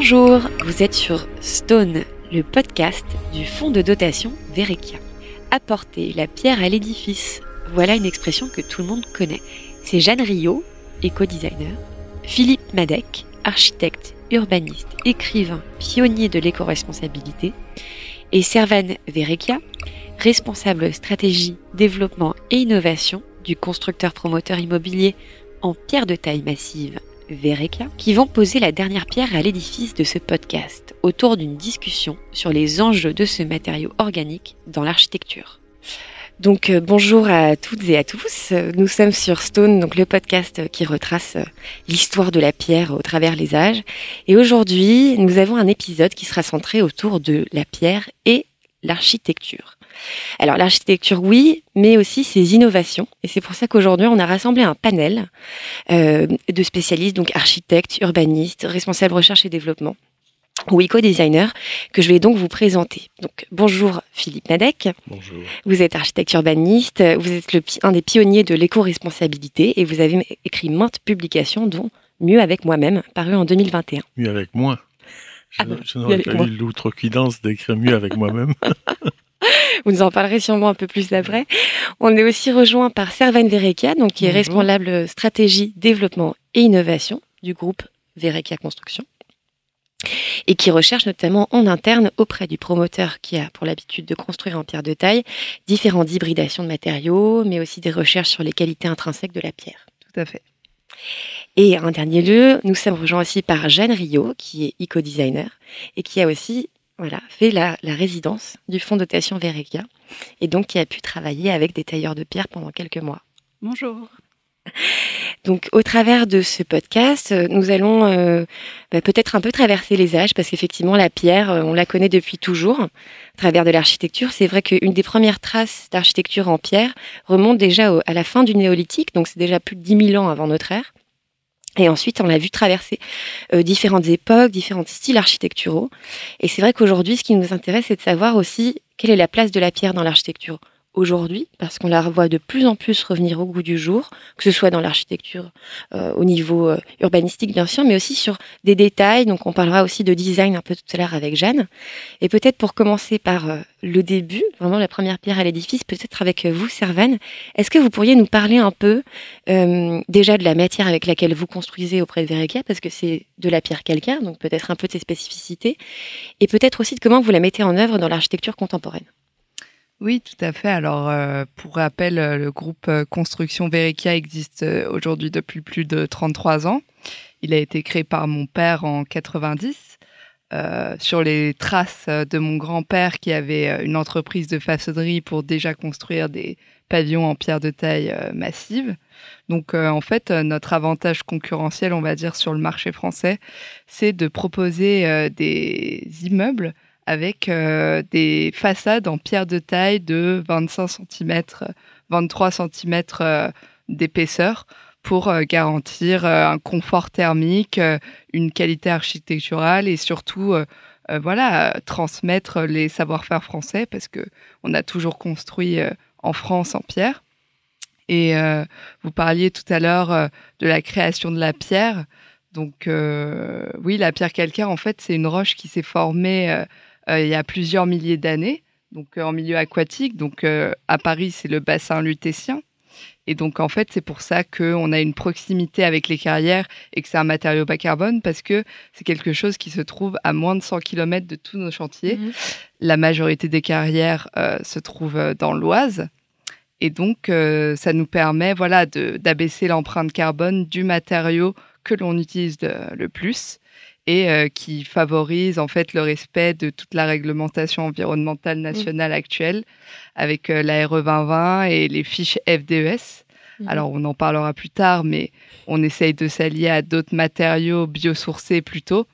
Bonjour, vous êtes sur Stone, le podcast du fonds de dotation Verekia. Apporter la pierre à l'édifice, voilà une expression que tout le monde connaît. C'est Jeanne Rio, éco-designer, Philippe Madec, architecte, urbaniste, écrivain, pionnier de l'éco-responsabilité, et Servan Verekia, responsable stratégie, développement et innovation du constructeur promoteur immobilier en pierre de taille massive Vereka, qui vont poser la dernière pierre à l'édifice de ce podcast autour d'une discussion sur les enjeux de ce matériau organique dans l'architecture. Donc euh, bonjour à toutes et à tous. Nous sommes sur Stone, donc le podcast qui retrace euh, l'histoire de la pierre au travers les âges. Et aujourd'hui, nous avons un épisode qui sera centré autour de la pierre et l'architecture. Alors l'architecture, oui, mais aussi ses innovations. Et c'est pour ça qu'aujourd'hui, on a rassemblé un panel euh, de spécialistes, donc architectes, urbanistes, responsables recherche et développement ou éco-designer que je vais donc vous présenter. Donc bonjour Philippe Madec. Bonjour. Vous êtes architecte urbaniste, vous êtes le, un des pionniers de l'éco-responsabilité et vous avez écrit maintes publications dont Mieux avec moi-même, paru en 2021. Mieux avec moi Je, ah je n'aurais pas eu l'outrecuidance d'écrire mieux avec moi-même. Vous nous en parlerez sûrement un peu plus après. On est aussi rejoint par Servan Verekia, donc qui est responsable stratégie, développement et innovation du groupe Verekia Construction et qui recherche notamment en interne auprès du promoteur qui a pour l'habitude de construire en pierre de taille différentes hybridations de matériaux, mais aussi des recherches sur les qualités intrinsèques de la pierre. Tout à fait. Et en dernier lieu, nous sommes rejoints aussi par Jeanne Rio, qui est eco-designer et qui a aussi voilà, fait la, résidence du fonds de dotation Verekia et donc qui a pu travailler avec des tailleurs de pierre pendant quelques mois. Bonjour. Donc, au travers de ce podcast, nous allons euh, bah, peut-être un peu traverser les âges, parce qu'effectivement, la pierre, euh, on la connaît depuis toujours, à travers de l'architecture. C'est vrai qu'une des premières traces d'architecture en pierre remonte déjà à la fin du néolithique, donc c'est déjà plus de 10 000 ans avant notre ère. Et ensuite, on l'a vu traverser euh, différentes époques, différents styles architecturaux. Et c'est vrai qu'aujourd'hui, ce qui nous intéresse, c'est de savoir aussi quelle est la place de la pierre dans l'architecture aujourd'hui, parce qu'on la revoit de plus en plus revenir au goût du jour, que ce soit dans l'architecture euh, au niveau euh, urbanistique bien sûr, mais aussi sur des détails. Donc on parlera aussi de design un peu tout à l'heure avec Jeanne. Et peut-être pour commencer par euh, le début, vraiment la première pierre à l'édifice, peut-être avec vous, Servan, est-ce que vous pourriez nous parler un peu déjà de la matière avec laquelle vous construisez auprès de Vereka, parce que c'est de la pierre calcaire, donc peut-être un peu de ses spécificités, et peut-être aussi de comment vous la mettez en œuvre dans l'architecture contemporaine? Oui, tout à fait. Alors, euh, pour rappel, euh, le groupe euh, Construction Verica existe aujourd'hui depuis plus de 33 ans. Il a été créé par mon père en 90, sur les traces de mon grand-père qui avait une entreprise de façonnerie pour déjà construire des pavillons en pierre de taille massive. Donc, en fait, notre avantage concurrentiel, on va dire, sur le marché français, c'est de proposer des immeubles avec euh, des façades en pierre de taille de 25 cm, 23 cm d'épaisseur pour euh, garantir euh, un confort thermique, une qualité architecturale et surtout voilà, transmettre les savoir-faire français parce que on a toujours construit en France en pierre. Et vous parliez tout à l'heure de la création de la pierre. Donc oui, la pierre calcaire, en fait, c'est une roche qui s'est formée il y a plusieurs milliers d'années, donc euh, en milieu aquatique. Donc euh, à Paris, c'est le bassin lutétien. Et donc, en fait, c'est pour ça qu'on a une proximité avec les carrières et que c'est un matériau bas carbone parce que c'est quelque chose qui se trouve à moins de 100 km de tous nos chantiers. Mhm. La majorité des carrières se trouvent dans l'Oise. Et donc, ça nous permet voilà, d'abaisser l'empreinte carbone du matériau que l'on utilise le plus et euh, qui favorise en fait le respect de toute la réglementation environnementale mmh. nationale actuelle avec euh, la RE 2020 et les fiches FDES. Mmh. Alors on en parlera plus tard, mais on essaye de s'allier à d'autres matériaux biosourcés plutôt.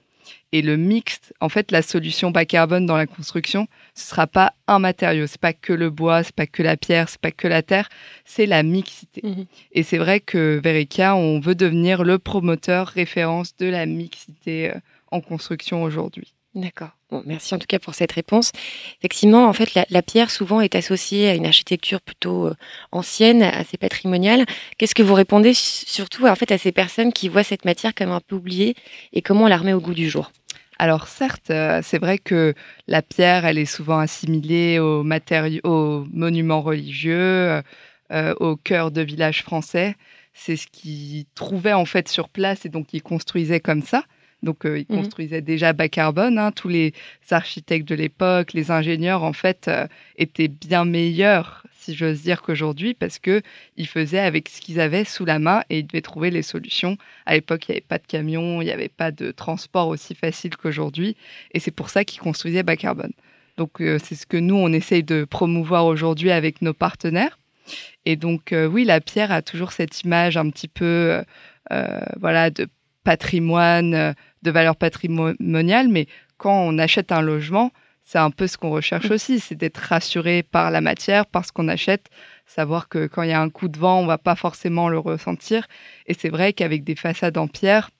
Et le mixte, en fait, la solution bas carbone dans la construction, ce sera pas un matériau, c'est pas que le bois, c'est pas que la pierre, c'est pas que la terre, c'est la mixité. Mhm. Et c'est vrai que Verica, on veut devenir le promoteur référence de la mixité euh, en construction aujourd'hui. D'accord. Bon, merci en tout cas pour cette réponse. Effectivement, en fait, la, pierre souvent est associée à une architecture plutôt euh, ancienne, assez patrimoniale. Qu'est-ce que vous répondez surtout en fait à ces personnes qui voient cette matière comme un peu oubliée et comment on la remet au goût du jour? Alors certes, euh, c'est vrai que la pierre, elle est souvent assimilée aux, matériaux, aux monuments religieux, euh, au cœur de villages français. C'est ce qu'ils trouvaient en fait sur place et donc ils construisaient comme ça. Donc ils mhm. construisaient déjà bas carbone. Hein. Tous les architectes de l'époque, les ingénieurs en fait étaient bien meilleurs si j'ose dire qu'aujourd'hui, parce que ils faisaient avec ce qu'ils avaient sous la main et ils devaient trouver les solutions. À l'époque, il n'y avait pas de camion, il n'y avait pas de transport aussi facile qu'aujourd'hui, et c'est pour ça qu'ils construisaient bas carbone. Donc euh, c'est ce que nous on essaye de promouvoir aujourd'hui avec nos partenaires. Et donc euh, oui, la pierre a toujours cette image un petit peu, euh, voilà, de patrimoine, de valeur patrimoniale, mais quand on achète un logement, c'est un peu ce qu'on recherche aussi, c'est d'être rassuré par la matière, par ce qu'on achète, savoir que quand il y a un coup de vent, on va pas forcément le ressentir. Et c'est vrai qu'avec des façades en pierre,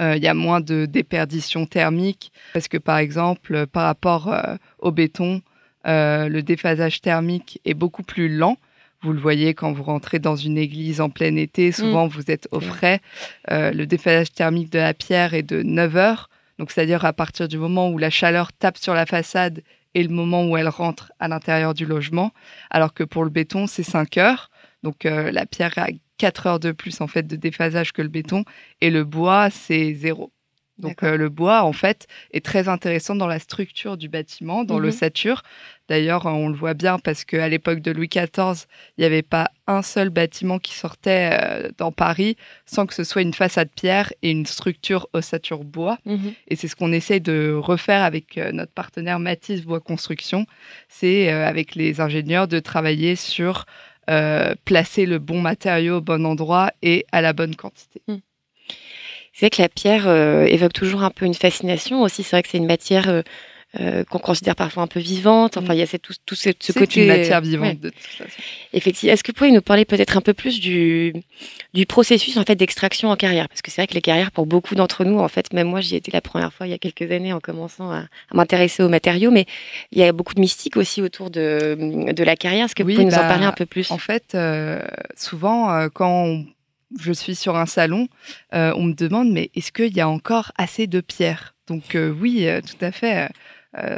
euh, il y a moins de déperdition thermique, parce que par exemple, par rapport euh, au béton, euh, le déphasage thermique est beaucoup plus lent. Vous le voyez quand vous rentrez dans une église en plein été, souvent mm. vous êtes au frais. le déphasage thermique de la pierre est de 9 heures donc, c'est-à-dire à partir du moment où la chaleur tape sur la façade et le moment où elle rentre à l'intérieur du logement. Alors que pour le béton, c'est 5 heures. Donc, euh, la pierre a 4 heures de plus en fait de déphasage que le béton et le bois, c'est zéro. Donc euh, le bois, en fait, est très intéressant dans la structure du bâtiment, dans l'ossature. Mhm. D'ailleurs, on le voit bien parce qu'à l'époque de Louis XIV, il n'y avait pas un seul bâtiment qui sortait euh, dans Paris sans que ce soit une façade pierre et une structure ossature bois. Mhm. Et c'est ce qu'on essaye de refaire avec euh, notre partenaire Matisse Bois Construction. C'est avec les ingénieurs de travailler sur placer le bon matériau au bon endroit et à la bonne quantité. Mhm. C'est vrai que la pierre euh, évoque toujours un peu une fascination aussi. C'est vrai que c'est une matière euh, euh, qu'on considère parfois un peu vivante. Enfin, il y a tout, tout ce, ce côté. une matière vivante, de toute façon. Effectivement. Est-ce que vous pouvez nous parler peut-être un peu plus du, du processus en fait d'extraction en carrière? Parce que c'est vrai que les carrières, pour beaucoup d'entre nous, en fait, même moi, j'y étais la première fois il y a quelques années en commençant à, m'intéresser aux matériaux, mais il y a beaucoup de mystique aussi autour de, de la carrière. Est-ce que vous pouvez nous en bah, parler un peu plus? En fait, souvent, quand on je suis sur un salon, euh, on me demande mais est-ce qu'il y a encore assez de pierres? Donc euh, oui, euh, tout à fait.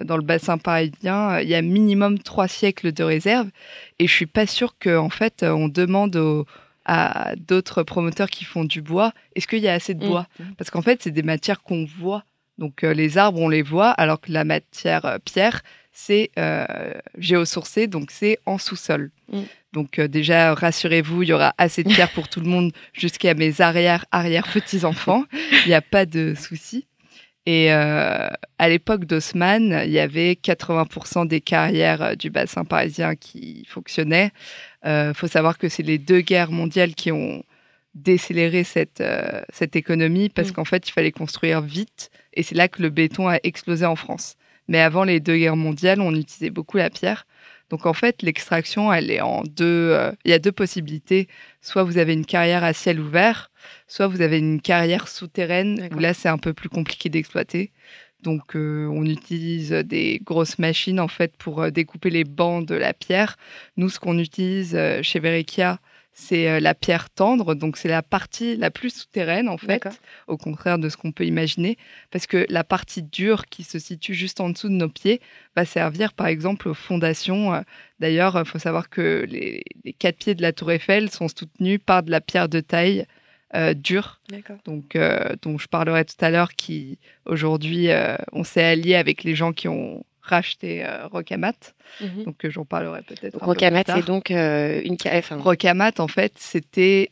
dans le bassin parisien, il y a minimum trois siècles de réserve, et je suis pas sûre qu'en fait on demande à d'autres promoteurs qui font du bois, est-ce qu'il y a assez de mmh. bois? Parce qu'en fait, c'est des matières qu'on voit. Donc les arbres, on les voit, alors que la matière pierre, c'est géosourcé, donc c'est en sous-sol. Mmh. Donc euh, déjà, rassurez-vous, il y aura assez de pierres pour tout le monde jusqu'à mes arrière-arrière-petits-enfants. Il n'y a pas de souci. Et euh, à l'époque d'Haussmann, il y avait 80% des carrières euh, du bassin parisien qui fonctionnaient. Il faut savoir que c'est les deux guerres mondiales qui ont décéléré cette, cette économie parce mm. qu'en fait, il fallait construire vite. Et c'est là que le béton a explosé en France. Mais avant les deux guerres mondiales, on utilisait beaucoup la pierre. Donc en fait, l'extraction, elle est en deux. Euh, il y a deux possibilités. Soit vous avez une carrière à ciel ouvert, soit vous avez une carrière souterraine où là c'est un peu plus compliqué d'exploiter. Donc euh, on utilise des grosses machines en fait pour euh, découper les bancs de la pierre. Nous, ce qu'on utilise chez Verikia, c'est euh, la pierre tendre, donc c'est la partie la plus souterraine en fait, au contraire de ce qu'on peut imaginer, parce que la partie dure qui se situe juste en dessous de nos pieds va servir par exemple aux fondations. Euh, d'ailleurs, il faut savoir que les, quatre pieds de la tour Eiffel sont soutenus par de la pierre de taille euh, dure, donc dont je parlerai tout à l'heure, qui aujourd'hui on s'est allié avec les gens qui ont racheté euh, Rocamat. Mhm. Donc, euh, j'en parlerai peut-être. Rocamat, c'est donc euh, une KF. Rocamat, en fait, c'était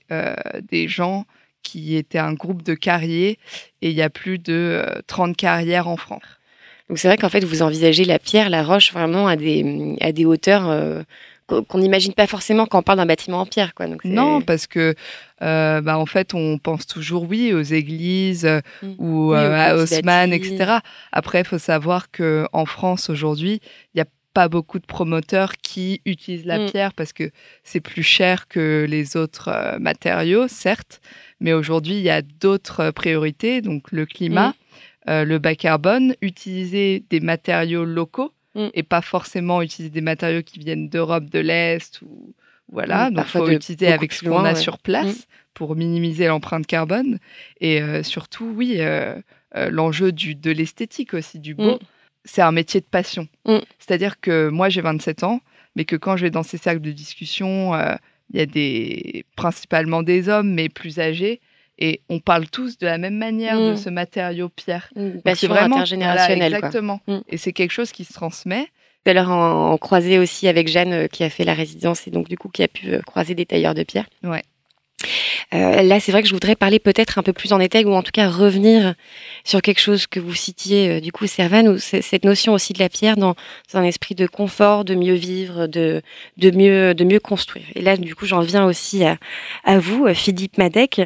des gens qui étaient un groupe de carriers et il y a plus de 30 carrières en France. Donc, c'est vrai qu'en fait, vous envisagez la pierre, la roche vraiment à des, à des hauteurs qu'on n'imagine pas forcément quand on parle d'un bâtiment en pierre. Quoi. non, parce que euh, bah, en fait, on pense toujours oui aux églises mm. ou euh, à Haussmann, etc. Après, il faut savoir que en France aujourd'hui, il n'y a pas beaucoup de promoteurs qui utilisent la mm. pierre parce que c'est plus cher que les autres euh, matériaux, certes, mais aujourd'hui, il y a d'autres priorités, donc le climat, mm. le bas carbone, utiliser des matériaux locaux Mm. et pas forcément utiliser des matériaux qui viennent d'Europe de l'Est ou voilà. Mm, donc, il faut utiliser avec ce qu'on a sur place mm. pour minimiser l'empreinte carbone. Et euh, surtout, oui, euh, l'enjeu de l'esthétique aussi, du beau. Mm. C'est un métier de passion. C'est-à-dire que moi, j'ai 27 ans, mais que quand je vais dans ces cercles de discussion, il y a des, principalement des hommes, mais plus âgés, et on parle tous de la même manière de ce matériau pierre. c'est vraiment intergénérationnel. exactement. Et c'est quelque chose qui se transmet. Tout à l'heure, en, croisé aussi avec Jeanne qui a fait la résidence et donc du coup qui a pu croiser des tailleurs de pierre. Ouais. Euh, là, c'est vrai que je voudrais parler peut-être un peu plus en détail ou en tout cas revenir sur quelque chose que vous citiez euh, du coup, Servan, ou cette notion aussi de la pierre dans, un esprit de confort, de mieux vivre, de, de, mieux, de mieux construire. Et là, du coup, j'en viens aussi à, à vous, Philippe Madec,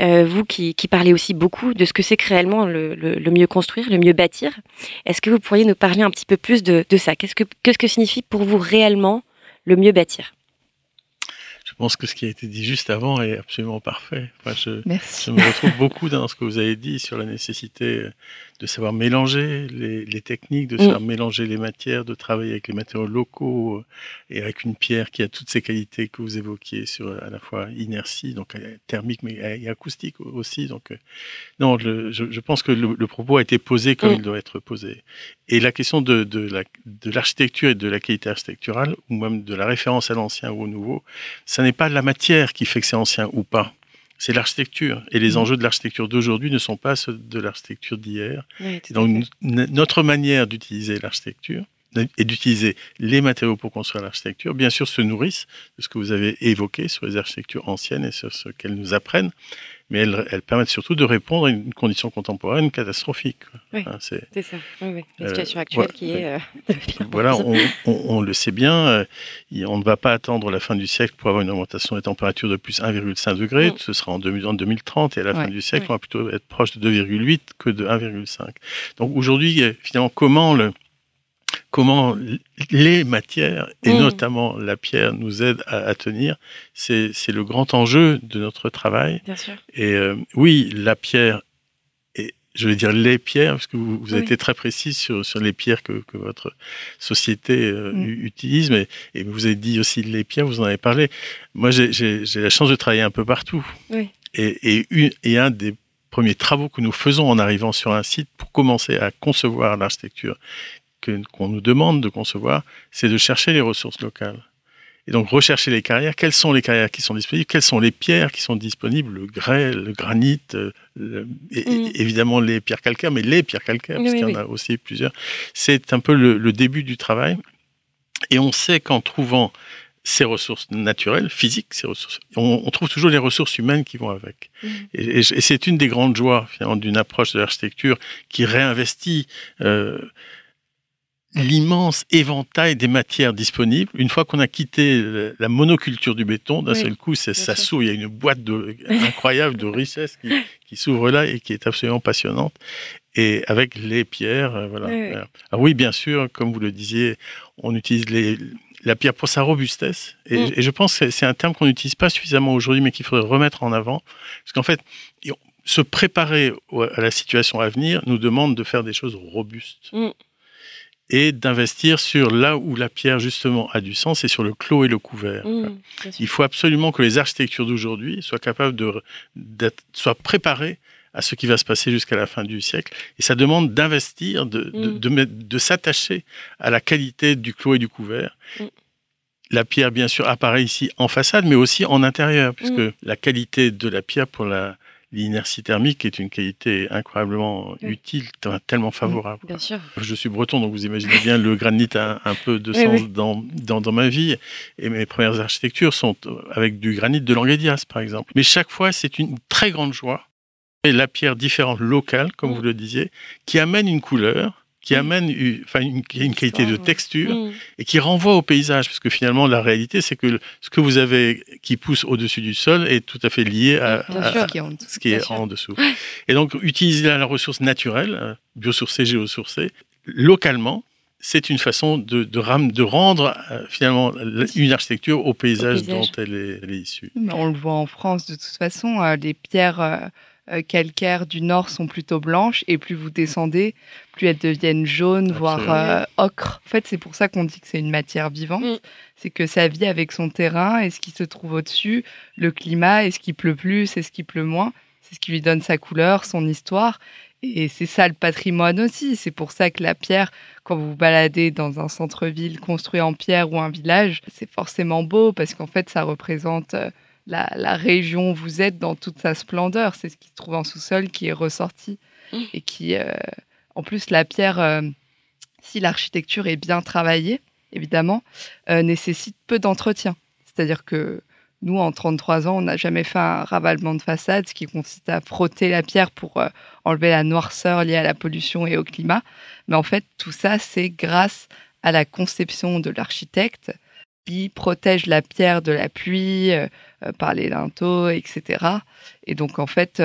euh, vous qui, qui, parlez aussi beaucoup de ce que c'est que réellement le, le, mieux construire, le mieux bâtir. Est-ce que vous pourriez nous parler un petit peu plus de, de ça? Qu'est-ce que, qu'est-ce que signifie pour vous réellement le mieux bâtir? Je pense que ce qui a été dit juste avant est absolument parfait. je, je, me retrouve beaucoup dans ce que vous avez dit sur la nécessité de savoir mélanger les, techniques, de savoir mm. mélanger les matières, de travailler avec les matériaux locaux euh, et avec une pierre qui a toutes ces qualités que vous évoquiez sur à la fois inertie, donc euh, thermique, mais et acoustique aussi. Donc, euh, non, je, pense que le, propos a été posé comme mm. il doit être posé. Et la question de, de l'architecture et de la qualité architecturale, ou même de la référence à l'ancien ou au nouveau, ça n'est pas la matière qui fait que c'est ancien ou pas c'est l'architecture. Et les mmh. enjeux de l'architecture d'aujourd'hui ne sont pas ceux de l'architecture d'hier. Donc notre manière d'utiliser l'architecture et d'utiliser les matériaux pour construire l'architecture, bien sûr, se nourrissent de ce que vous avez évoqué sur les architectures anciennes et sur ce qu'elles nous apprennent mais elles, permettent surtout de répondre à une condition contemporaine catastrophique. Oui, hein, c'est ça. Oui, La situation euh, actuelle qui est. Euh, voilà, on, le sait bien, euh, on ne va pas attendre la fin du siècle pour avoir une augmentation des températures de plus 1,5 degré. Ce sera en, 2030 et à la fin du siècle, on va plutôt être proche de 2,8 que de 1,5. Donc aujourd'hui, finalement, comment le comment les matières, et mm. notamment la pierre, nous aident à, tenir, c'est le grand enjeu de notre travail. Bien sûr. Et euh, oui, la pierre, et je vais dire les pierres, parce que vous, avez été très précis sur, sur les pierres que, que votre société euh, mm. utilise, mais et vous avez dit aussi les pierres, vous en avez parlé. Moi, j'ai la chance de travailler un peu partout. Oui. Et, et, une, et un des premiers travaux que nous faisons en arrivant sur un site pour commencer à concevoir l'architecture qu'on nous demande de concevoir, c'est de chercher les ressources locales. Et donc rechercher les carrières. Quelles sont les carrières qui sont disponibles Quelles sont les pierres qui sont disponibles Le grès, le granit, euh, mm. évidemment les pierres calcaires, mais les pierres calcaires, parce qu'il y en a aussi plusieurs. C'est un peu le, début du travail. Et on sait qu'en trouvant ces ressources naturelles, physiques, ces ressources, on, trouve toujours les ressources humaines qui vont avec. Mm. Et, c'est une des grandes joies finalement d'une approche de l'architecture qui réinvestit. Euh, l'immense éventail des matières disponibles. Une fois qu'on a quitté la monoculture du béton, d'un seul coup, ça, s'ouvre. Il y a une boîte de, incroyable de richesse qui, s'ouvre là et qui est absolument passionnante. Et avec les pierres, euh, voilà. Oui, ah oui, bien sûr, comme vous le disiez, on utilise les, la pierre pour sa robustesse. Et, mm. et je pense que c'est un terme qu'on n'utilise pas suffisamment aujourd'hui, mais qu'il faudrait remettre en avant. Parce qu'en fait, se préparer à la situation à venir nous demande de faire des choses robustes. Mm et d'investir sur là où la pierre justement a du sens, et sur le clos et le couvert. Mmh, Il faut absolument que les architectures d'aujourd'hui soient capables de soient préparées à ce qui va se passer jusqu'à la fin du siècle. Et ça demande d'investir, de, de, mmh. de, s'attacher à la qualité du clos et du couvert. Mmh. La pierre, bien sûr, apparaît ici en façade, mais aussi en intérieur, puisque la qualité de la pierre pour la, l'inertie thermique est une qualité incroyablement utile, tellement favorable. bien sûr. Je suis breton, donc vous imaginez bien, le granit a un, peu de sens Dans, dans, ma vie. Et mes premières architectures sont avec du granit de Languedias, par exemple. Mais chaque fois, c'est une très grande joie. Et la pierre différente locale, comme mm. vous le disiez, qui amène une couleur qui amène une, une, une qualité de texture mm. et qui renvoie au paysage, parce que finalement la réalité c'est que ce que vous avez qui pousse au-dessus du sol est tout à fait lié à, ce qui est en dessous. Et donc utiliser la ressource naturelle, euh, biosourcée, géosourcée, localement, c'est une façon de, de, de rendre euh, finalement une architecture au paysage, dont elle est, issue. On le voit en France de toute façon, euh, les pierres euh, calcaires du nord sont plutôt blanches et plus vous descendez, plus elles deviennent jaunes, voire euh, ocre. En fait, c'est pour ça qu'on dit que c'est une matière vivante. Mm. C'est que ça vit avec son terrain et ce qui se trouve au-dessus, le climat, est-ce qu'il pleut plus, est-ce qu'il pleut moins. C'est ce qui lui donne sa couleur, son histoire. Et c'est ça le patrimoine aussi. C'est pour ça que la pierre, quand vous vous baladez dans un centre-ville construit en pierre ou un village, c'est forcément beau parce qu'en fait, ça représente euh, la, région où vous êtes dans toute sa splendeur. C'est ce qui se trouve en sous-sol qui est ressorti. Mmh. Et qui, euh, en plus, la pierre, euh, si l'architecture est bien travaillée, évidemment, nécessite peu d'entretien. C'est-à-dire que nous, en 33 ans, on n'a jamais fait un ravalement de façade, ce qui consiste à frotter la pierre pour euh, enlever la noirceur liée à la pollution et au climat. Mais en fait, tout ça, c'est grâce à la conception de l'architecte qui protège la pierre de la pluie euh, euh, par les linteaux, etc. Et donc, en fait,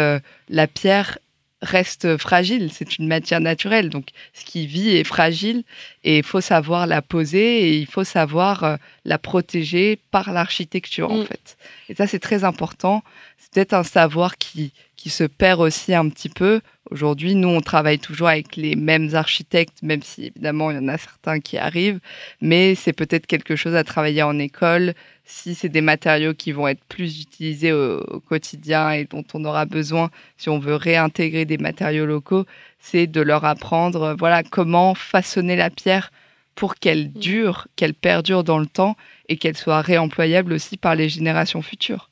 la pierre reste fragile. C'est une matière naturelle. Donc, ce qui vit est fragile et il faut savoir la poser et il faut savoir euh, la protéger par l'architecture, en mm. fait. Et ça, c'est très important. C'est peut-être un savoir qui, qui se perd aussi un petit peu. Aujourd'hui, nous, on travaille toujours avec les mêmes architectes, même si évidemment, il y en a certains qui arrivent, mais c'est peut-être quelque chose à travailler en école, si c'est des matériaux qui vont être plus utilisés au, quotidien et dont on aura besoin si on veut réintégrer des matériaux locaux, c'est de leur apprendre euh, voilà comment façonner la pierre pour qu'elle mm. dure, qu'elle perdure dans le temps et qu'elle soit réemployable aussi par les générations futures.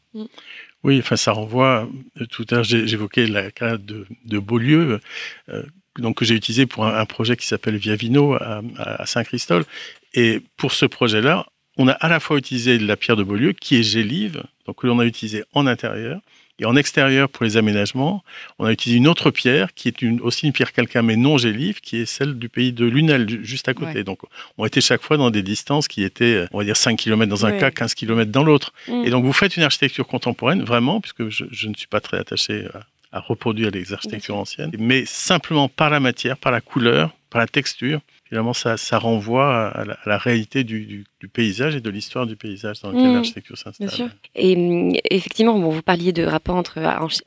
Oui, enfin ça renvoie. Euh, tout à l'heure, j'évoquais la cas de, Beaulieu. Euh, donc que j'ai utilisé pour un, projet qui s'appelle Viavino à, à Saint-Christol. Et pour ce projet-là, on a à la fois utilisé la pierre de Beaulieu, qui est gélive, donc que l'on a utilisé en intérieur, et en extérieur pour les aménagements, on a utilisé une autre pierre, qui est une, aussi une pierre calcaire, mais non gélive, qui est celle du pays de Lunel, juste à côté. Donc, on était chaque fois dans des distances qui étaient, on va dire, 5 km dans un cas, 15 km dans l'autre. Mm. Et donc, vous faites une architecture contemporaine, vraiment, puisque je, je ne suis pas très attaché à, à reproduire les architectures anciennes, mais simplement par la matière, par la couleur, par la texture, finalement, ça, ça renvoie à la, réalité du, paysage et de l'histoire du paysage dans lequel mmh. l'architecture s'installe. Et hum, effectivement, bon, vous parliez de rapport entre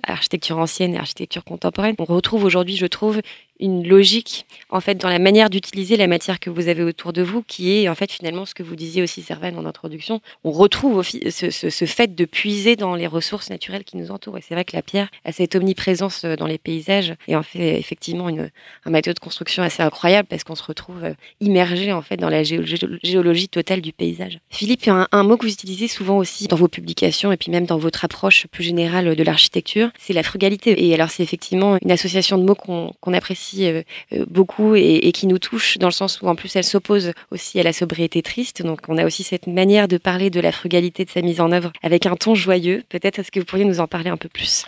architecture ancienne et architecture contemporaine. On retrouve aujourd'hui, je trouve, une logique en fait dans la manière d'utiliser la matière que vous avez autour de vous, qui est en fait finalement ce que vous disiez aussi, Servan, en introduction. On retrouve ce, ce, fait de puiser dans les ressources naturelles qui nous entourent. Et c'est vrai que la pierre a cette omniprésence euh, dans les paysages et en fait effectivement une, un matériau de construction assez incroyable parce qu'on se retrouve euh, immergé en fait dans la géologie totale du paysage. Philippe, un, mot que vous utilisez souvent aussi dans vos publications et puis même dans votre approche plus générale de l'architecture, c'est la frugalité. Et alors c'est effectivement une association de mots qu'on apprécie euh, euh, beaucoup et, qui nous touche dans le sens où en plus elle s'oppose aussi à la sobriété triste. Donc on a aussi cette manière de parler de la frugalité de sa mise en œuvre avec un ton joyeux. Peut-être est-ce que vous pourriez nous en parler un peu plus?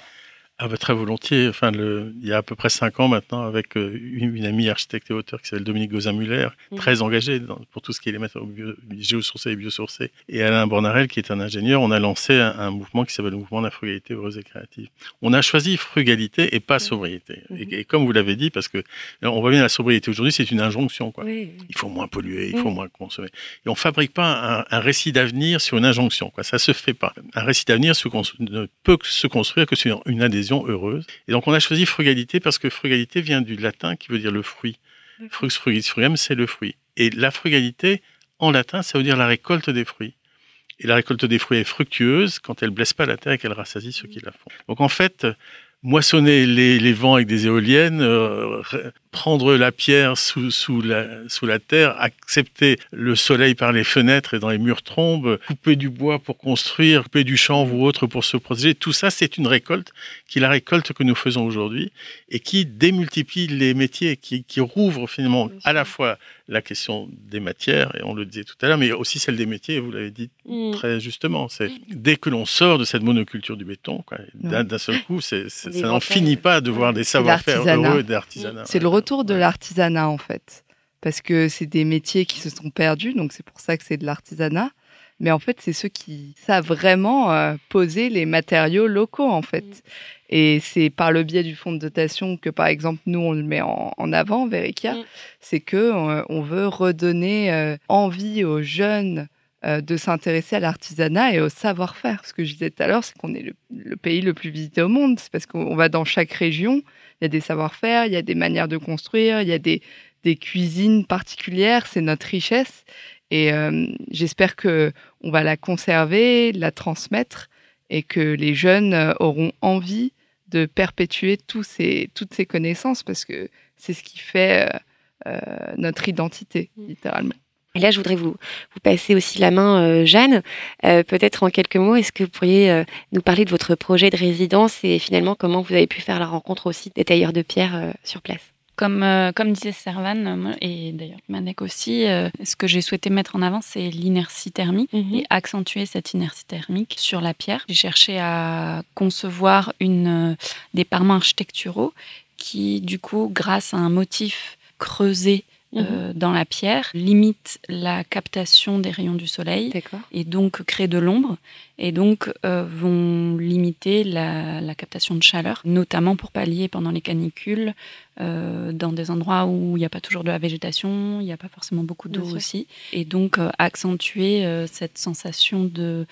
Ah bah, très volontiers. Enfin, le, il y a à peu près cinq ans maintenant, avec euh, une, amie architecte et auteur qui s'appelle Dominique Gozin-Muller, mmh. très engagée pour tout ce qui est les matériaux géosourcés et biosourcés, et Alain Bornarel, qui est un ingénieur, on a lancé un, mouvement qui s'appelle le mouvement de la frugalité heureuse et créative. On a choisi frugalité et pas mmh. sobriété. Mmh. Et, comme vous l'avez dit, parce que on voit bien la sobriété aujourd'hui, c'est une injonction. Quoi. Il faut moins polluer, il faut moins consommer. Et on fabrique pas un, récit d'avenir sur une injonction. Quoi. Ça se fait pas. Un récit d'avenir ne peut se construire que sur une adhésion heureuse. Et donc on a choisi frugalité parce que frugalité vient du latin qui veut dire le fruit. Frux frugis frugam, c'est le fruit. Et la frugalité, en latin, ça veut dire la récolte des fruits. Et la récolte des fruits est fructueuse quand elle blesse pas la terre et qu'elle rassasie ceux qui la font. Donc en fait, moissonner les, vents avec des éoliennes, euh, prendre la pierre sous, sous, la, sous la terre, accepter le soleil par les fenêtres et dans les murs trombes, couper du bois pour construire, couper du chanvre ou autre pour se protéger, tout ça c'est une récolte qui est la récolte que nous faisons aujourd'hui et qui démultiplie les métiers, qui, qui rouvre finalement à la fois la question des matières, et on le disait tout à l'heure, mais aussi celle des métiers, et vous l'avez dit mm. très justement. C'est dès que l'on sort de cette monoculture du béton, d'un seul coup, ça n'en finit pas de voir des savoir-faire heureux d'artisanat. C'est le retour de l'artisanat en fait, parce que c'est des métiers qui se sont perdus, donc c'est pour ça que c'est de l'artisanat. Mais en fait, c'est ceux qui savent vraiment euh, poser les matériaux locaux en fait. Mm. Et c'est par le biais du fonds de dotation que, par exemple, nous, on le met en, avant, Verikia. Mm. C'est que euh, on veut redonner euh, envie aux jeunes de s'intéresser à l'artisanat et au savoir-faire. Ce que je disais tout à l'heure, c'est qu'on est le, le, pays le plus visité au monde. C'est parce qu'on va dans chaque région il y a des savoir-faire, il y a des manières de construire, il y a des, des cuisines particulières, c'est notre richesse. Et euh, j'espère que on va la conserver, la transmettre et que les jeunes euh, auront envie de perpétuer tous ces, toutes ces connaissances parce que c'est ce qui fait notre identité, mm. littéralement. Et là, je voudrais vous, vous passer aussi la main, euh, Jeanne. Euh, peut-être en quelques mots, est-ce que vous pourriez euh, nous parler de votre projet de résidence et finalement comment vous avez pu faire la rencontre aussi des tailleurs de pierre sur place? Comme, comme disait Servan, et d'ailleurs Manek aussi, ce que j'ai souhaité mettre en avant, c'est l'inertie thermique mhm. et accentuer cette inertie thermique sur la pierre. J'ai cherché à concevoir une, des parements architecturaux qui, du coup, grâce à un motif creusé euh, mhm. dans la pierre limite la captation des rayons du soleil et donc créer de l'ombre et donc euh, vont limiter la, captation de chaleur, notamment pour pallier pendant les canicules euh, dans des endroits où il n'y a pas toujours de la végétation, il n'y a pas forcément beaucoup d'eau aussi, et donc accentuer cette sensation de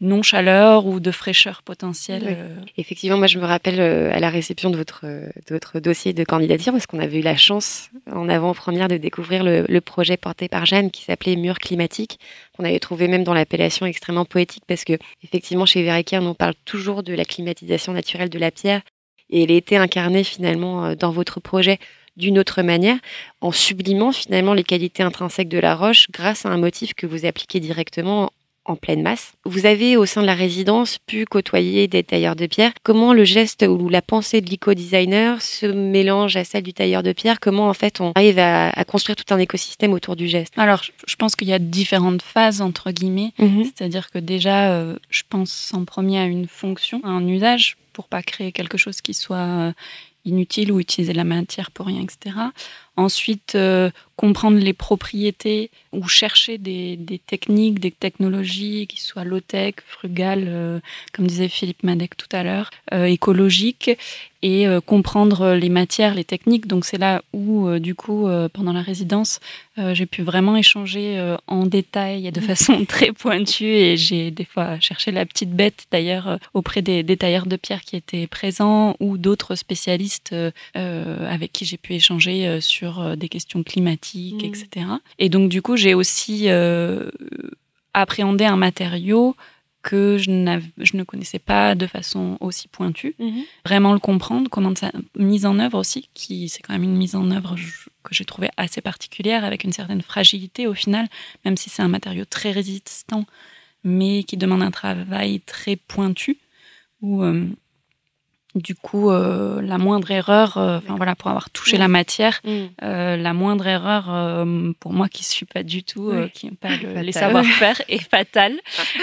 non-chaleur ou de fraîcheur potentielle. Euh. Effectivement, moi je me rappelle euh, à la réception de votre, de votre dossier de candidature, parce qu'on avait eu la chance en avant-première de découvrir le, projet porté par Jeanne qui s'appelait Mur climatique, qu'on avait trouvé même dans l'appellation extrêmement poétique, parce que effectivement chez Verrekia, on parle toujours de la climatisation naturelle de la pierre, et elle a été incarnée finalement euh, dans votre projet d'une autre manière, en sublimant finalement les qualités intrinsèques de la roche grâce à un motif que vous appliquez directement en pleine masse. Vous avez au sein de la résidence pu côtoyer des tailleurs de pierre. Comment le geste ou la pensée de l'éco-designer se mélange à celle du tailleur de pierre? Comment en fait on arrive à, construire tout un écosystème autour du geste? Alors je pense qu'il y a différentes phases entre guillemets. Mhm. C'est-à-dire que déjà euh, je pense en premier à une fonction, à un usage pour pas créer quelque chose qui soit euh, inutile ou utiliser la matière pour rien, etc. Ensuite, euh, comprendre les propriétés ou chercher des, techniques, des technologies qui soient low-tech, frugales, euh, comme disait Philippe Madec tout à l'heure, euh, écologiques, et comprendre les matières, les techniques. Donc c'est là où, du coup, pendant la résidence, j'ai pu vraiment échanger en détail et de façon très pointue, et j'ai des fois cherché la petite bête, d'ailleurs, auprès des, des, tailleurs de pierre qui étaient présents ou d'autres spécialistes avec qui j'ai pu échanger sur euh, des questions climatiques, etc. Mm. Et donc, du coup, j'ai aussi euh, appréhendé un matériau que je, je, ne connaissais pas de façon aussi pointue. Mm-hmm. Vraiment le comprendre, comment sa mise en œuvre aussi, qui c'est quand même une mise en œuvre que j'ai trouvée assez particulière, avec une certaine fragilité au final, même si c'est un matériau très résistant, mais qui demande un travail très pointu, où euh, du coup, euh, la moindre erreur, euh, enfin voilà, pour avoir touché la matière, mm. euh, la moindre erreur, pour moi qui suis pas du tout, qui n'ai pas les savoir-faire, est fatale.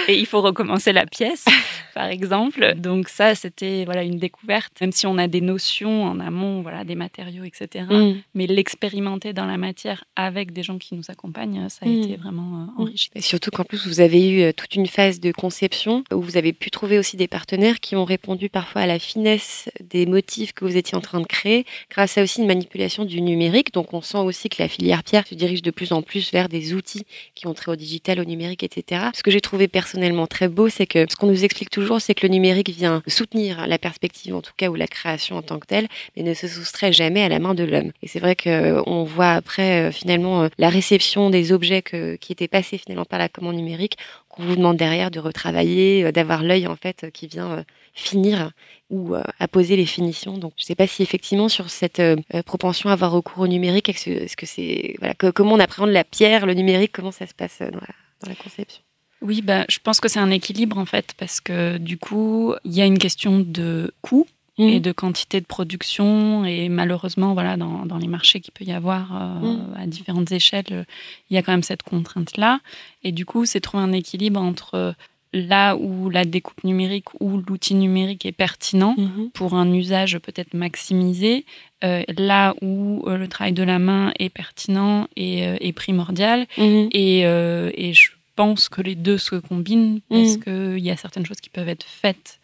et il faut recommencer la pièce, par exemple. Donc ça, c'était voilà une découverte. Même si on a des notions en amont, voilà, des matériaux, etc. Mm. Mais l'expérimenter dans la matière avec des gens qui nous accompagnent, ça a mm. été vraiment enrichissant. Et surtout qu'en plus, vous avez eu toute une phase de conception où vous avez pu trouver aussi des partenaires qui ont répondu parfois à la finesse des motifs que vous étiez en train de créer grâce à aussi une manipulation du numérique. Donc on sent aussi que la filière pierre se dirige de plus en plus vers des outils qui ont trait au digital, au numérique, etc. Ce que j'ai trouvé personnellement très beau, c'est que ce qu'on nous explique toujours, c'est que le numérique vient soutenir la perspective, en tout cas, ou la création en tant que telle, mais ne se soustrait jamais à la main de l'homme. Et c'est vrai qu'on voit après, euh, finalement, euh, la réception des objets qui étaient passés finalement par la commande numérique, qu'on vous demande derrière de retravailler, euh, d'avoir l'œil, en fait, qui vient finir ou euh, à les finitions. Donc, je ne sais pas si effectivement sur cette euh, propension à avoir recours au numérique, est-ce que c'est voilà, comment on appréhende la pierre, le numérique, comment ça se passe euh, dans la, conception? Oui, bah, je pense que c'est un équilibre en fait, parce que du coup, il y a une question de coût et mmh. de quantité de production. Et malheureusement, voilà, dans, dans les marchés qu'il peut y avoir mmh. à différentes échelles, il y a quand même cette contrainte-là. Et du coup, c'est trouver un équilibre entre là où la découpe numérique ou l'outil numérique est pertinent mhm. pour un usage peut-être maximisé, euh, là où euh, le travail de la main est pertinent et, euh, primordial. Mhm. Et, je pense que les deux se combinent parce mhm. qu'il y a certaines choses qui peuvent être faites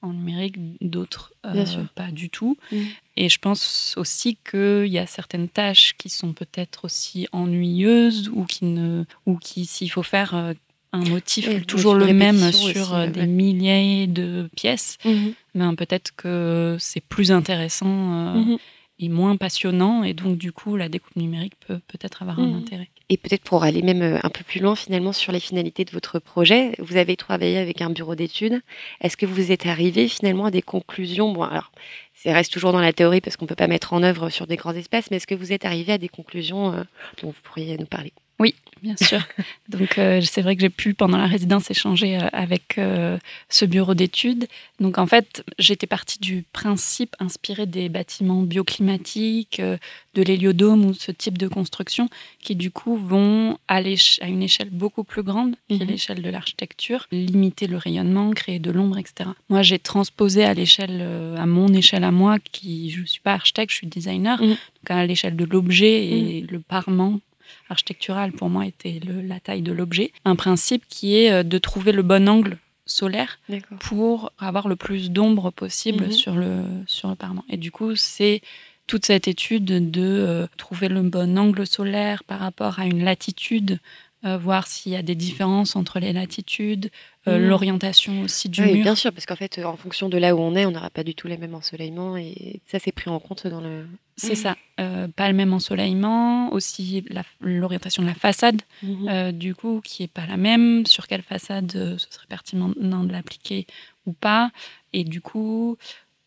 en numérique, d'autres pas du tout. Et je pense aussi qu'il y a certaines tâches qui sont peut-être aussi ennuyeuses ou qui ne, ou qui s'il faut faire un motif toujours le même sur euh, des milliers de pièces, mhm. mais peut-être que c'est plus intéressant euh, mhm. est moins passionnant et donc du coup la découpe numérique peut peut-être avoir un mmh. intérêt. Et peut-être pour aller même euh, un peu plus loin finalement sur les finalités de votre projet, vous avez travaillé avec un bureau d'études. Est-ce que vous êtes arrivé finalement à des conclusions? Bon, alors ça reste toujours dans la théorie parce qu'on ne peut pas mettre en œuvre sur des grands espaces, mais est-ce que vous êtes arrivé à des conclusions euh, dont vous pourriez nous parler? Oui, bien sûr. Donc euh, c'est vrai que j'ai pu pendant la résidence échanger euh, avec euh, ce bureau d'études. Donc en fait, j'étais partie du principe inspiré des bâtiments bioclimatiques, de l'héliodome ou ce type de construction qui du coup vont à, à une échelle beaucoup plus grande, qui est mhm. l'échelle de l'architecture, limiter le rayonnement, créer de l'ombre, etc. Moi, j'ai transposé à l'échelle, à mon échelle à moi, qui je suis pas architecte, je suis designer, mhm. donc à l'échelle de l'objet et mhm. le parement architectural pour moi était la taille de l'objet. Un principe qui est euh, de trouver le bon angle solaire pour avoir le plus d'ombre possible mhm. sur, le, sur le parement. Et du coup, c'est toute cette étude de euh, trouver le bon angle solaire par rapport à une latitude euh, voir s'il y a des différences entre les latitudes, euh, mmh. l'orientation aussi du oui, bien sûr, parce qu'en fait, en fonction de là où on est, on n'aura pas du tout les mêmes ensoleillements et ça, c'est pris en compte dans le. C'est ça, euh, pas le même ensoleillement, aussi l'orientation de la façade, mmh. du coup, qui est pas la même, sur quelle façade ce serait pertinent de l'appliquer ou pas, et du coup,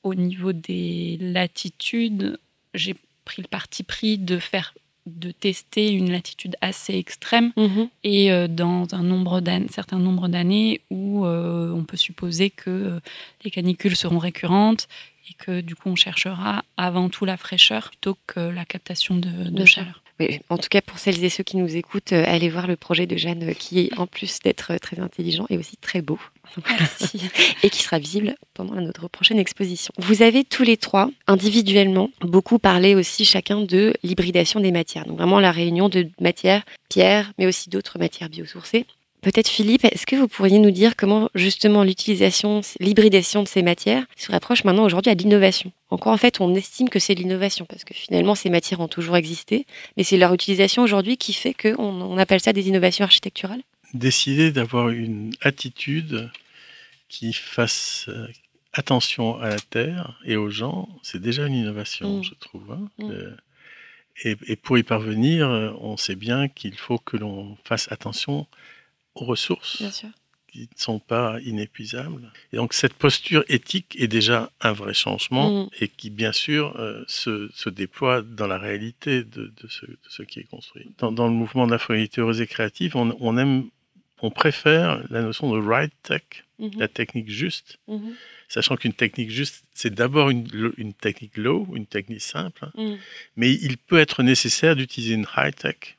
au niveau des latitudes, j'ai pris le parti pris de faire de tester une latitude assez extrême mhm. et euh, dans un nombre certain nombre d'années où euh, on peut supposer que euh, les canicules seront récurrentes et que du coup on cherchera avant tout la fraîcheur plutôt que la captation de chaleur en tout cas, pour celles et ceux qui nous écoutent, euh, allez voir le projet de Jeanne euh, qui est, en plus d'être euh, très intelligent, et aussi très beau. et qui sera visible pendant notre prochaine exposition. Vous avez tous les trois, individuellement, beaucoup parlé aussi chacun de l'hybridation des matières. Donc vraiment la réunion de matières, pierres, mais aussi d'autres matières biosourcées. Peut-être Philippe, est-ce que vous pourriez nous dire comment justement l'utilisation, l'hybridation de ces matières se rapproche maintenant aujourd'hui à l'innovation? En quoi en fait on estime que c'est l'innovation? Parce que finalement ces matières ont toujours existé, mais c'est leur utilisation aujourd'hui qui fait qu'on on appelle ça des innovations architecturales? Décider d'avoir une attitude qui fasse euh, attention à la terre et aux gens, c'est déjà une innovation, mm. je trouve. Hein. Mm. Euh, et, pour y parvenir, on sait bien qu'il faut que l'on fasse attention aux ressources qui ne sont pas inépuisables. Et donc cette posture éthique est déjà un vrai changement mm. et qui bien sûr euh, se, se, déploie dans la réalité de, de, ce, de, ce, qui est construit. Dans, dans, le mouvement de la fraternité heureuse et créative, on, on, aime, on préfère la notion de right tech, mm-hmm. la technique juste. Mm-hmm. Sachant qu'une technique juste, c'est d'abord une, une, technique low, une technique simple, mm. mais il peut être nécessaire d'utiliser une high tech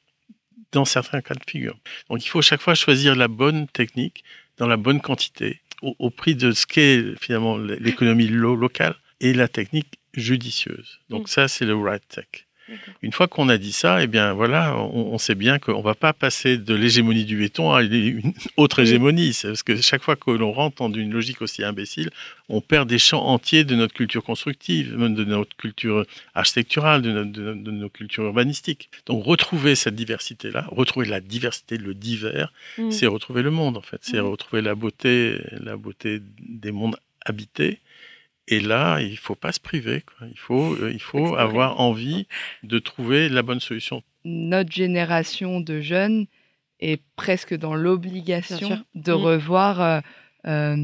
dans certains cas de figure. Donc il faut chaque fois choisir la bonne technique dans la bonne quantité au, prix de ce qu'est finalement l'économie locale et la technique judicieuse. Donc mm. ça, c'est le right tech. Une fois qu'on a dit ça, eh bien voilà, on, sait bien qu'on ne va pas passer de l'hégémonie du béton à une autre hégémonie. Parce que chaque fois que l'on rentre dans une logique aussi imbécile, on perd des champs entiers de notre culture constructive, de notre culture architecturale, de, nos cultures urbanistiques. Donc retrouver cette diversité-là, retrouver la diversité, le divers, mm. c'est retrouver le monde en fait. C'est mm. retrouver la beauté, la beauté des mondes habités et là, il faut pas se priver. Quoi. Il faut, euh, il faut avoir envie de trouver la bonne solution. Notre génération de jeunes est presque dans l'obligation de mmh. revoir euh, euh,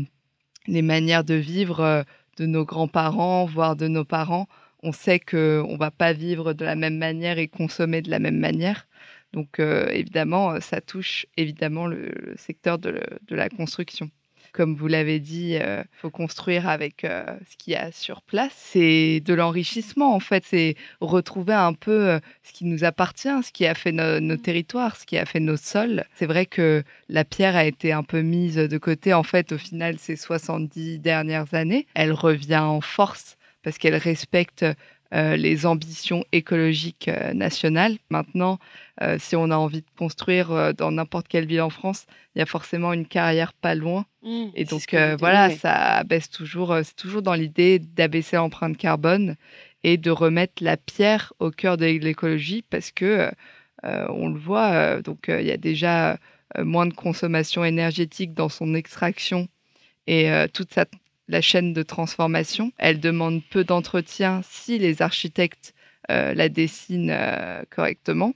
les manières de vivre de nos grands-parents, voire de nos parents. On sait qu'on ne va pas vivre de la même manière et consommer de la même manière. Donc évidemment, ça touche évidemment le, secteur de la construction comme vous l'avez dit, il euh, faut construire avec euh, ce qu'il y a sur place. C'est de l'enrichissement, en fait. C'est retrouver un peu euh, ce qui nous appartient, ce qui a fait nos mmh. territoires, ce qui a fait nos sols. C'est vrai que la pierre a été un peu mise de côté, en fait, au final, ces 70 dernières années. Elle revient en force parce qu'elle respecte euh, les ambitions écologiques euh, nationales. Maintenant, euh, si on a envie de construire dans n'importe quelle ville en France, il y a forcément une carrière pas loin. Mmh, et donc voilà, ça baisse toujours. c'est toujours dans l'idée d'abaisser l'empreinte carbone et de remettre la pierre au cœur de l'écologie parce que on le voit. donc il y a déjà moins de consommation énergétique dans son extraction et toute sa la chaîne de transformation. Elle demande peu d'entretien si les architectes la dessine correctement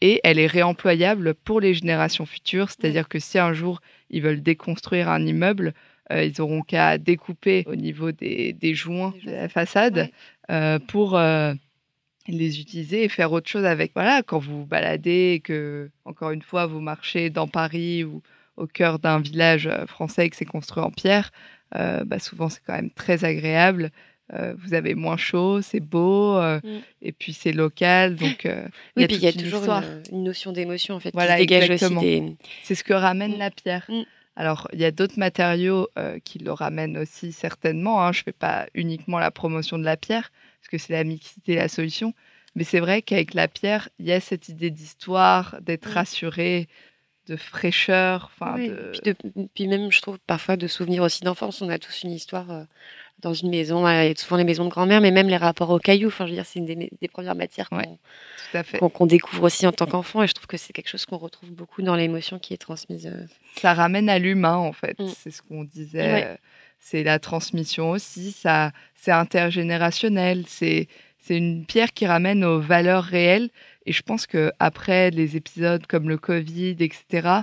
et elle est réemployable pour les générations futures. C'est-à-dire que si un jour ils veulent déconstruire un immeuble, euh, ils auront qu'à découper au niveau des, joints de la façade euh, pour euh, les utiliser et faire autre chose avec. Voilà, quand vous vous baladez et que, encore une fois, vous marchez dans Paris ou au cœur d'un village français qui s'est construit en pierre, bah souvent c'est quand même très agréable. vous avez moins chaud, c'est beau, mm. et puis c'est local, donc oui, il y a, toujours une, notion d'émotion en fait voilà, qui dégage aussi C'est ce que ramène mm. la pierre. Mm. Alors, il y a d'autres matériaux euh, qui le ramènent aussi certainement. Hein. Je ne fais pas uniquement la promotion de la pierre, parce que c'est la mixité la solution. Mais c'est vrai qu'avec la pierre, il y a cette idée d'histoire, d'être rassuré, de fraîcheur. Puis, même, je trouve, parfois de souvenirs aussi d'enfance. On a tous une histoire euh, dans une maison, et souvent les maisons de grand-mère, mais même les rapports aux cailloux. Enfin, je veux dire, c'est une des, premières matières qu'on découvre aussi en tant qu'enfant. Et je trouve que c'est quelque chose qu'on retrouve beaucoup dans l'émotion qui est transmise. Euh. Ça ramène à l'humain, en fait. Mm. C'est ce qu'on disait. Euh, c'est la transmission aussi. Ça, c'est intergénérationnel. C'est c'est une pierre qui ramène aux valeurs réelles. Et je pense que après les épisodes comme le Covid, etc.,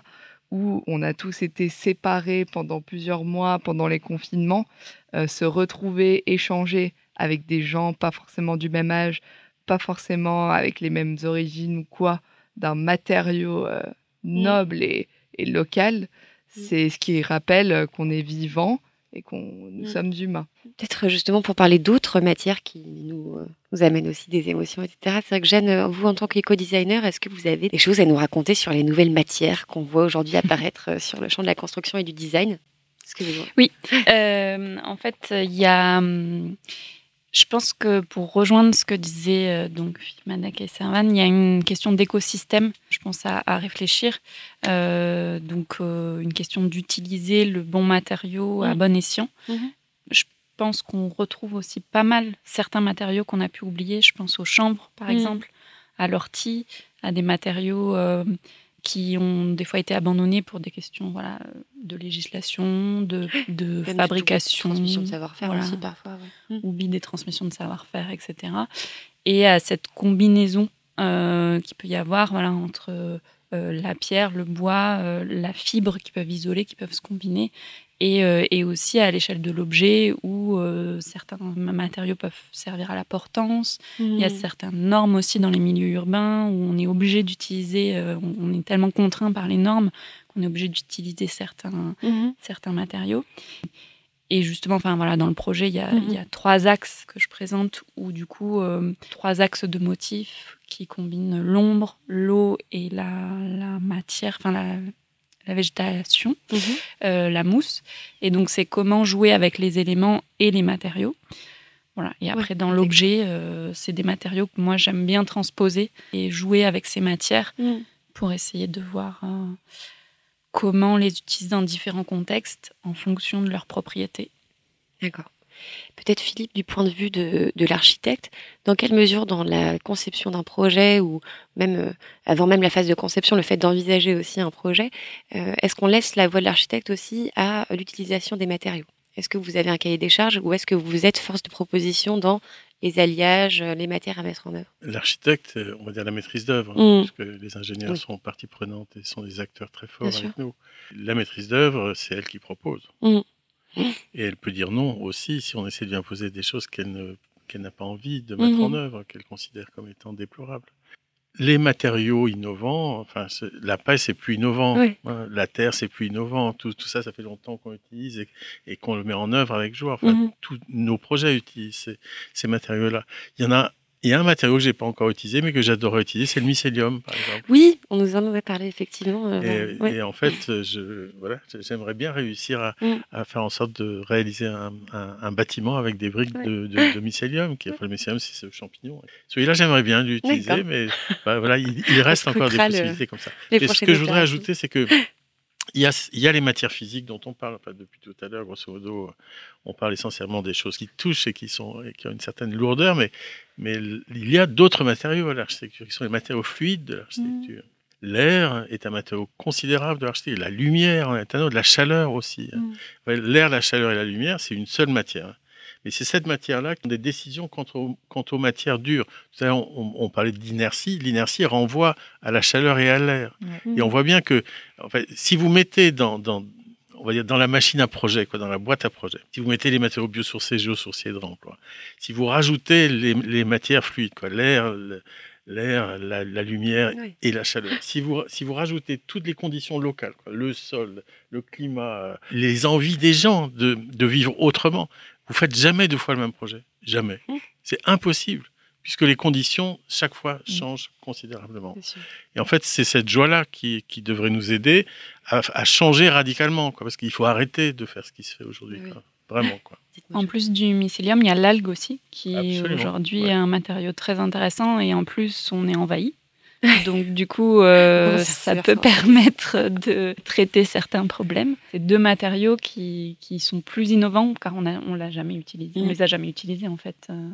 où on a tous été séparés pendant plusieurs mois pendant les confinements, euh, se retrouver, échanger avec des gens pas forcément du même âge, pas forcément avec les mêmes origines ou quoi, d'un matériau euh, mmh. noble et, local, mmh. c'est ce qui rappelle qu'on est vivant et qu'on nous mmh. sommes humains. Peut-être justement pour parler d'autres matières qui nous, euh, nous amènent aussi des émotions, etc. C'est vrai que Jeanne, euh, vous en tant qu'éco-designer, est-ce que vous avez des choses à nous raconter sur les nouvelles matières qu'on voit aujourd'hui apparaître euh, sur le champ de la construction et du design? Oui, en fait, il y a... Hum, je pense que pour rejoindre ce que disait donc Manak et Servan, il y a une question d'écosystème, je pense à, réfléchir. donc une question d'utiliser le bon matériau à mmh. bon escient. Mmh pense qu'on retrouve aussi pas mal certains matériaux qu'on a pu oublier. Je pense aux chambres, par mm. exemple, à l'ortie, à des matériaux euh, qui ont des fois été abandonnés pour des questions voilà, de législation, de, de fabrication. Transmission de savoir-faire aussi parfois. Ouais. Mm. Oubli des transmissions de savoir-faire, etc. Et à cette combinaison euh, qui peut y avoir voilà, entre euh, la pierre, le bois, la fibre qui peuvent isoler, qui peuvent se combiner euh, et, aussi à l'échelle de l'objet où euh, certains matériaux peuvent servir à la portance. Il y a mmh. certaines normes aussi dans les milieux urbains où on est obligé d'utiliser, euh, on est tellement contraint par les normes qu'on est obligé d'utiliser certains, mmh. certains matériaux. Et justement, enfin voilà, dans le projet, il y, a, il y a mmh. trois axes que je présente, ou du coup, trois axes de motifs qui combinent l'ombre, l'eau et la, la matière, enfin la, la végétation, mhm. euh, la mousse. Et donc, c'est comment jouer avec les éléments et les matériaux. Voilà. Et après, dans l'objet, euh, c'est des matériaux que moi, j'aime bien transposer et jouer avec ces matières mm. pour essayer de voir euh, comment les utiliser dans différents contextes en fonction de leurs propriétés. D'accord. Peut-être Philippe, du point de vue de, l'architecte, dans quelle mesure dans la conception d'un projet ou même euh, avant même la phase de conception, le fait d'envisager aussi un projet, euh, est-ce qu'on laisse la voie de l'architecte aussi à l'utilisation des matériaux? Est-ce que vous avez un cahier des charges ou est-ce que vous êtes force de proposition dans les alliages, euh, les matières à mettre en œuvre? L'architecte, on va dire la maîtrise d'œuvre, hein, mmh. parce que les ingénieurs sont partie prenante et sont des acteurs très forts avec nous. La maîtrise d'œuvre, c'est elle qui propose. Mmh. Et elle peut dire non aussi si on essaie de lui imposer des choses qu'elle n'a pas envie de mettre en mhm. œuvre, qu'elle considère comme étant déplorables. Les matériaux innovants, enfin, la paille, c'est plus innovant. Hein, la terre, c'est plus innovant. Tout, tout, ça, ça fait longtemps qu'on utilise et, qu'on le met en œuvre avec joie. Enfin, mhm. tous nos projets utilisent ces, ces matériaux-là. Il y en a il y a un matériau que j'ai pas encore utilisé, mais que j'adorerais utiliser, c'est le mycélium, par exemple. Oui, on nous en avait parlé effectivement. Euh, et, en fait, je, voilà, j'aimerais bien réussir à, mm. à, faire en sorte de réaliser un, un, bâtiment avec des briques de, de, mycélium. Qui, enfin, le mycélium, c'est ce champignon. Celui-là, j'aimerais bien l'utiliser, mais bah, voilà, il, reste encore des possibilités comme ça. Et ce que je voudrais ajouter, c'est que il y, a, il y, a, les matières physiques dont on parle. Enfin, depuis tout à l'heure, grosso modo, on parle essentiellement des choses qui touchent et qui, sont, et qui ont une certaine lourdeur, mais, mais il y a d'autres matériaux à l'architecture, qui sont les matériaux fluides de l'architecture. Mmh. L'air est un matériau considérable de l'architecture. La lumière en est un autre, la chaleur aussi. Mmh. L'air, la chaleur et la lumière, c'est une seule matière. Mais c'est cette matière-là qui a des décisions quant, aux matières dures. Vous on, on, parlait d'inertie. L'inertie renvoie à la chaleur et à l'air. Et on voit bien que en fait, si vous mettez dans, dans on va dire dans la machine à projet, quoi, dans la boîte à projet. Si vous mettez les matériaux biosourcés, géosourcés de remploi, si vous rajoutez les, les matières fluides, quoi, l'air, l'air, la, lumière et la chaleur. Si vous, si vous rajoutez toutes les conditions locales, le sol, le climat, les envies des gens de, de, vivre autrement, vous faites jamais deux fois le même projet. Jamais. Mmh. C'est impossible puisque les conditions, chaque fois, mmh. changent considérablement. Et en fait, c'est cette joie-là qui, qui, devrait nous aider à, à changer radicalement, quoi, parce qu'il faut arrêter de faire ce qui se fait aujourd'hui. Vraiment, quoi. En plus du mycélium, il y a l'algue aussi, qui est aujourd'hui un matériau très intéressant et en plus, on est envahi. Donc du coup, euh, ça peut permettre de traiter certains problèmes. C'est deux matériaux qui, qui, sont plus innovants car on ne on l'a jamais utilisé. On mm. les a jamais utilisés en fait. Euh,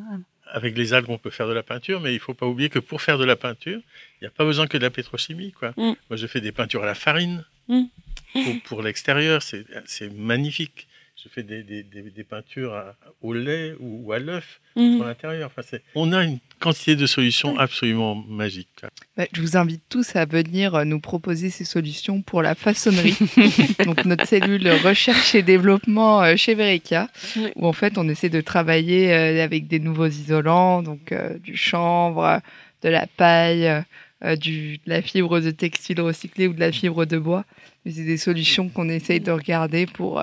Avec les algues, on peut faire de la peinture, mais il faut pas oublier que pour faire de la peinture, il n'y a pas besoin que de la pétrochimie. Quoi. Mm. Moi, je fais des peintures à la farine. Mm. Pour, pour l'extérieur, c'est magnifique je fais des, des, des, peintures au lait ou, à l'œuf mmh. pour l'intérieur. Enfin, on a une quantité de solutions absolument magiques. Bah, je vous invite tous à venir euh, nous proposer ces solutions pour la façonnerie. Donc notre cellule recherche et développement euh, chez Verica, où en fait on essaie de travailler euh, avec des nouveaux isolants, donc du chanvre, de la paille. du, de la fibre de textile recyclée ou de la fibre de bois. Mais c'est des solutions qu'on essaye de regarder pour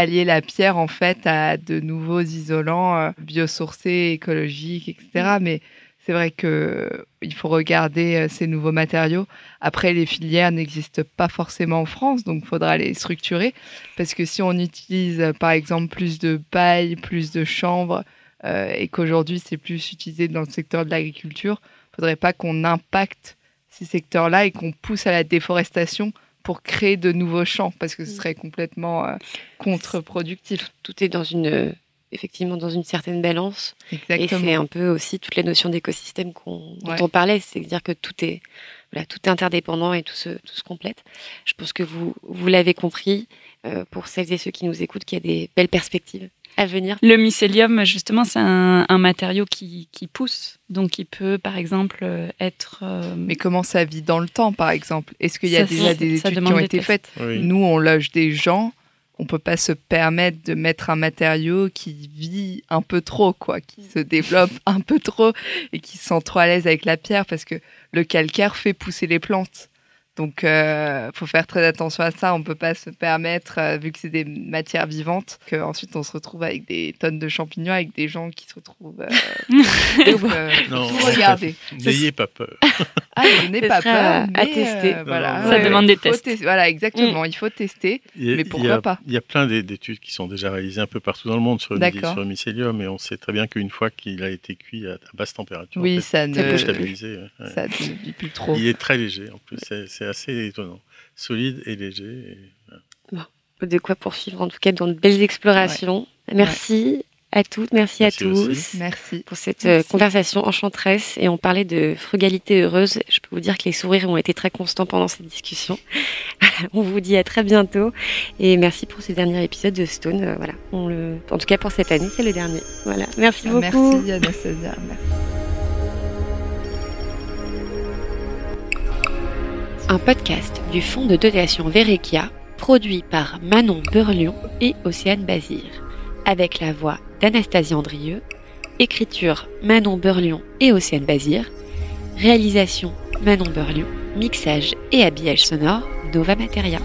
allier la pierre en fait à de nouveaux isolants euh, biosourcés, écologiques, etc. Mm. Mais c'est vrai que il faut regarder euh, ces nouveaux matériaux. Après, les filières n'existent pas forcément en France, donc il faudra les structurer. Parce que si on utilise, euh, par exemple, plus de paille, plus de chanvre, et qu'aujourd'hui c'est plus utilisé dans le secteur de l'agriculture, il ne faudrait pas qu'on impacte ces secteurs-là et qu'on pousse à la déforestation pour créer de nouveaux champs parce que ce mm. serait complètement euh, contre-productif. Tout est dans une euh, effectivement dans une certaine balance. Exactement. Et c'est un peu aussi toute la notion d'écosystème qu'on, dont on parlait, c'est-à-dire que tout est voilà, tout est interdépendant et tout se, tout se complète. Je pense que vous, vous l'avez compris, pour celles et ceux qui nous écoutent, qu'il y a des belles perspectives à venir. Le mycélium, justement, c'est un, matériau qui, qui, pousse. Donc, il peut, par exemple, être. Euh, Mais comment ça vit dans le temps, par exemple? Est-ce qu'il y a déjà des études qui ont été faites? Nous, on loge des gens. On peut pas se permettre de mettre un matériau qui vit un peu trop, quoi, qui se développe un peu trop et qui se sent trop à l'aise avec la pierre, parce que le calcaire fait pousser les plantes. Donc, il euh, faut faire très attention à ça. On ne peut pas se permettre, euh, vu que c'est des matières vivantes, qu'ensuite on se retrouve avec des tonnes de champignons, avec des gens qui se retrouvent. Euh, non, regardez. N'ayez pas peur. Ah, n'ayez pas peur. à tester. voilà. Ça demande des tests. Voilà, exactement. Mm. Il faut tester. mais pourquoi pas? Il y a plein d'études qui sont déjà réalisées un peu partout dans le monde sur le, sur le mycélium, et on sait très bien qu'une fois qu'il a été cuit à, basse température, oui, ça, ne... peut stabiliser. Ça ne vit plus trop. Il est très léger en plus. C'est assez étonnant. Solide et léger. de quoi poursuivre en tout cas dans de belles explorations. Merci à toutes, merci, à tous. Merci. Pour cette euh, conversation enchanteresse. Et on parlait de frugalité heureuse. Je peux vous dire que les sourires ont été très constants pendant cette discussion. on vous dit à très bientôt. Et merci pour ce dernier épisode de Stone. Euh, voilà. On le... En tout cas, pour cette année, c'est le dernier. Voilà. Merci beaucoup. Merci, Anastasia. Merci. Un podcast du fonds de dotation Verekia, produit par Manon Burlion et Océane Bazir, avec la voix d'Anastasie Andrieux, écriture Manon Burlion et Océane Bazir, réalisation Manon Burlion, mixage et habillage sonore Nova Materia.